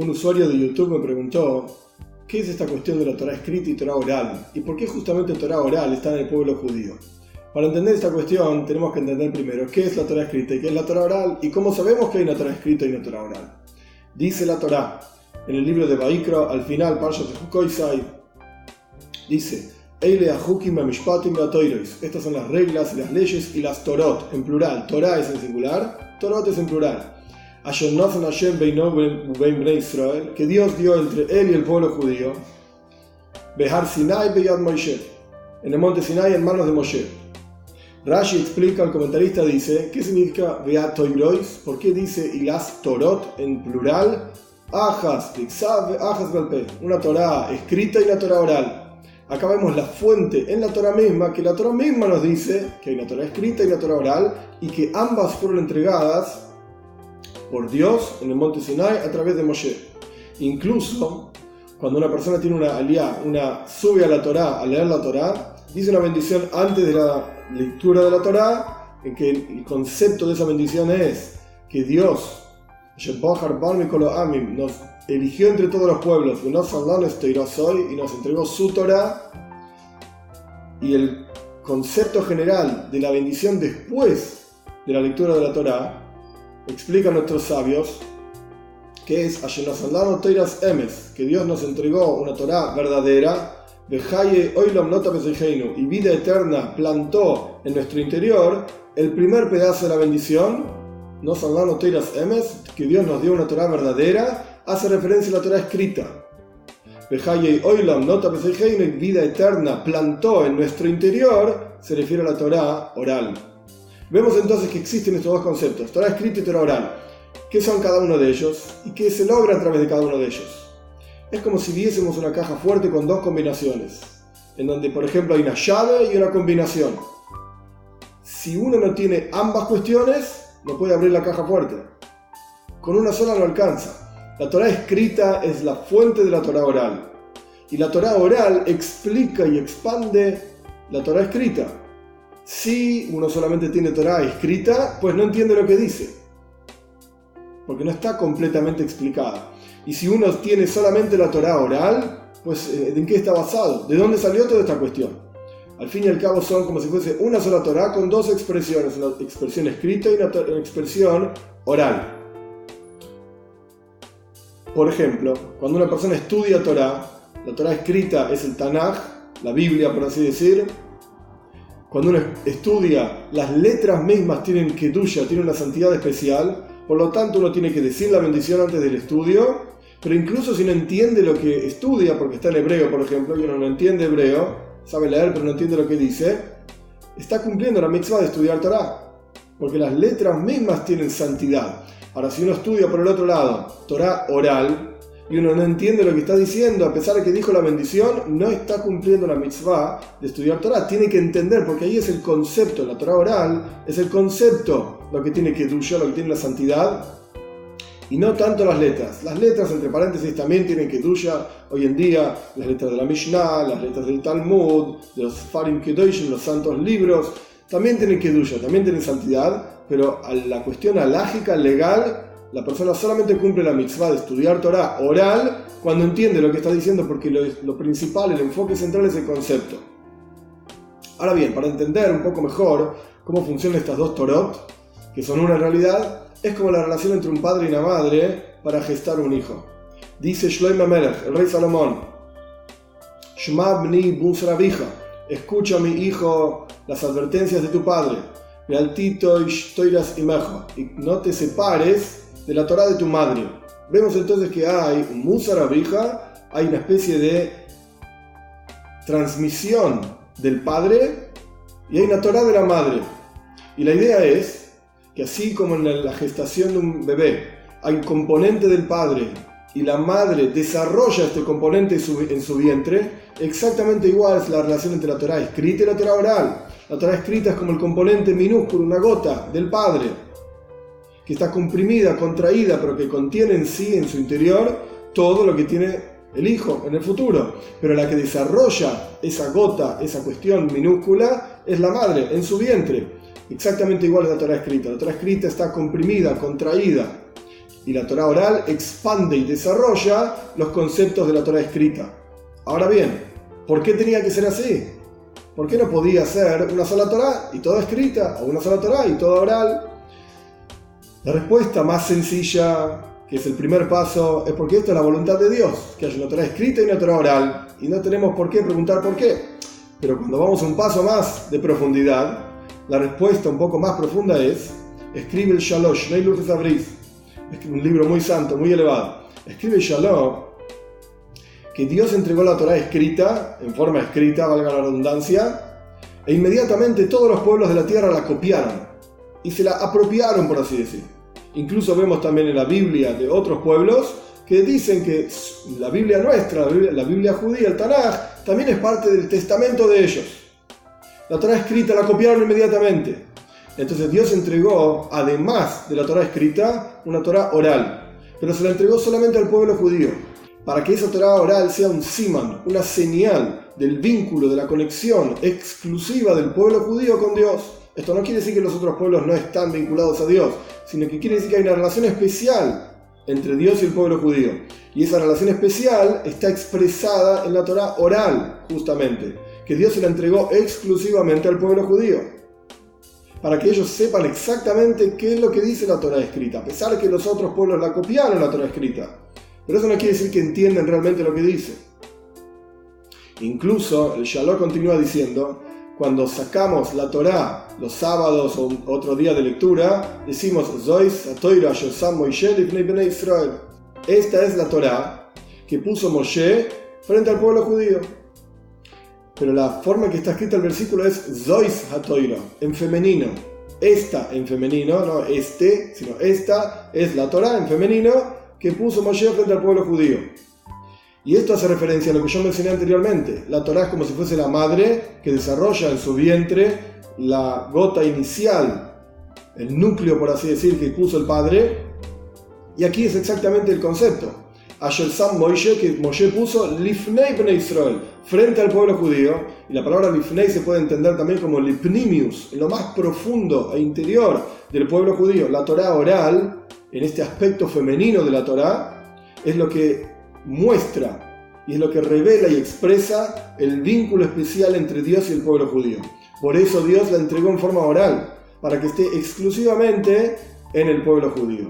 un usuario de YouTube me preguntó qué es esta cuestión de la Torah escrita y Torah oral y por qué justamente Torah oral está en el pueblo judío. Para entender esta cuestión tenemos que entender primero qué es la Torah escrita y qué es la Torah oral y cómo sabemos que hay una Torah escrita y una Torah oral. Dice la Torah en el libro de Baikra, al final, Parshat Hukoisai, dice, estas son las reglas las leyes y las Torot en plural. Torah es en singular, Torot es en plural que Dios dio entre él y el pueblo judío, Behar Sinai Beyad Moshe, en el monte Sinai en manos de Moshe. Rashi explica, el comentarista dice, ¿qué significa Beat Toirois? ¿Por qué dice y las Torot en plural? Ajas, Ajas una Torah escrita y una Torah oral. Acá vemos la fuente en la Torah misma, que la Torah misma nos dice que hay una Torah escrita y una Torah oral, y que ambas fueron entregadas por Dios en el monte Sinai a través de Moshe. Incluso cuando una persona tiene una aliá, una sube a la Torá, a leer la Torá, dice una bendición antes de la lectura de la Torá, en que el concepto de esa bendición es que Dios nos eligió entre todos los pueblos, y nos entregó su Torá, y el concepto general de la bendición después de la lectura de la Torá explican nuestros sabios que es Emes, que Dios nos entregó una Torah verdadera, y vida eterna plantó en nuestro interior el primer pedazo de la bendición, no Emes, que Dios nos dio una Torah verdadera, hace referencia a la Torah escrita. y vida eterna plantó en nuestro interior, se refiere a la Torah oral. Vemos entonces que existen estos dos conceptos, Torah escrita y Torah oral. ¿Qué son cada uno de ellos y qué se logra a través de cada uno de ellos? Es como si viésemos una caja fuerte con dos combinaciones, en donde por ejemplo hay una llave y una combinación. Si uno no tiene ambas cuestiones, no puede abrir la caja fuerte. Con una sola no alcanza. La Torah escrita es la fuente de la Torah oral. Y la Torah oral explica y expande la Torah escrita. Si uno solamente tiene Torah escrita, pues no entiende lo que dice, porque no está completamente explicada. Y si uno tiene solamente la Torah oral, pues eh, ¿en qué está basado? ¿De dónde salió toda esta cuestión? Al fin y al cabo son como si fuese una sola Torah con dos expresiones, una expresión escrita y una, expresión oral. Por ejemplo, cuando una persona estudia Torah, la Torah escrita es el Tanaj, la Biblia por así decir, cuando uno estudia, las letras mismas tienen que tuya, tienen una santidad especial, por lo tanto uno tiene que decir la bendición antes del estudio, pero incluso si no entiende lo que estudia, porque está en hebreo, por ejemplo, y uno no entiende hebreo, sabe leer pero no entiende lo que dice, está cumpliendo la mitzvah de estudiar Torah, porque las letras mismas tienen santidad. Ahora, si uno estudia por el otro lado Torah oral, y uno no entiende lo que está diciendo, a pesar de que dijo la bendición, no está cumpliendo la mitzvah de estudiar Torah. Tiene que entender, porque ahí es el concepto, la Torah oral es el concepto lo que tiene que duya, lo que tiene la santidad, y no tanto las letras. Las letras, entre paréntesis, también tienen duya hoy en día, las letras de la Mishnah, las letras del Talmud, de los Farim Kedoshim, los santos libros, también tienen duya, también tienen santidad, pero a la cuestión alágica, legal, la persona solamente cumple la mitzvah de estudiar Torah oral cuando entiende lo que está diciendo porque lo, principal, el enfoque central es el concepto. Ahora bien, para entender un poco mejor cómo funcionan estas dos Torot, que son una realidad, es como la relación entre un padre y una madre para gestar un hijo. Dice Shloim Melech, el rey Salomón, Shmabni escucha mi hijo las advertencias de tu padre, y no te separes de la Torah de tu madre. Vemos entonces que hay un Musar hay una especie de transmisión del padre y hay una Torah de la madre. Y la idea es que así como en la gestación de un bebé hay un componente del padre y la madre desarrolla este componente en su, vientre, exactamente igual es la relación entre la Torah escrita y la Torah oral. La Torah escrita es como el componente minúsculo, una gota del padre que está comprimida, contraída, pero que contiene en sí, en su interior, todo lo que tiene el hijo en el futuro. Pero la que desarrolla esa gota, esa cuestión minúscula, es la madre, en su vientre. Exactamente igual a la Torah escrita. La Torah escrita está comprimida, contraída. Y la Torah oral expande y desarrolla los conceptos de la Torah escrita. Ahora bien, ¿por qué tenía que ser así? ¿Por qué no podía ser una sola Torah y toda escrita? O una sola Torah y toda oral. La respuesta más sencilla, que es el primer paso, es porque esto es la voluntad de Dios, que haya una Torah escrita y una Torah oral. Y no tenemos por qué preguntar por qué. Pero cuando vamos un paso más de profundidad, la respuesta un poco más profunda es, escribe el Shalosh, Neilur es un libro muy santo, muy elevado. Escribe el Shalom que Dios entregó la Torah escrita, en forma escrita, valga la redundancia, e inmediatamente todos los pueblos de la tierra la copiaron y se la apropiaron, por así decir. Incluso vemos también en la Biblia de otros pueblos que dicen que la Biblia nuestra, la Biblia, judía, el Tanaj, también es parte del testamento de ellos. La Torah escrita la copiaron inmediatamente. Entonces Dios entregó, además de la Torah escrita, una Torah oral, pero se la entregó solamente al pueblo judío para que esa Torah oral sea un siman, una señal del vínculo, de la conexión exclusiva del pueblo judío con Dios. Esto no quiere decir que los otros pueblos no están vinculados a Dios, sino que quiere decir que hay una relación especial entre Dios y el pueblo judío. Y esa relación especial está expresada en la Torah oral, justamente, que Dios se la entregó exclusivamente al pueblo judío. Para que ellos sepan exactamente qué es lo que dice la Torah escrita, a pesar de que los otros pueblos la copiaron la Torah escrita. Pero eso no quiere decir que entiendan realmente lo que dice. Incluso el Shalom continúa diciendo, cuando sacamos la Torá los sábados o otro día de lectura, decimos, Esta es la Torá que puso Moshe frente al pueblo judío. Pero la forma en que está escrito el versículo es Zois HaToira, en femenino. Esta en femenino, no este, sino esta es la Torá en femenino que puso Moshe frente al pueblo judío. Y esto hace referencia a lo que yo mencioné anteriormente. La Torah es como si fuese la madre que desarrolla en su vientre la gota inicial, el núcleo, por así decir, que puso el padre. Y aquí es exactamente el concepto. Ayer Sam Moshe, que Moshe puso Lifnei Ben Israel, frente al pueblo judío. Y la palabra Lifnei se puede entender también como Lipnimius, en lo más profundo e interior del pueblo judío. La Torah oral en este aspecto femenino de la Torá es lo que muestra y es lo que revela y expresa el vínculo especial entre Dios y el pueblo judío. Por eso Dios la entregó en forma oral, para que esté exclusivamente en el pueblo judío.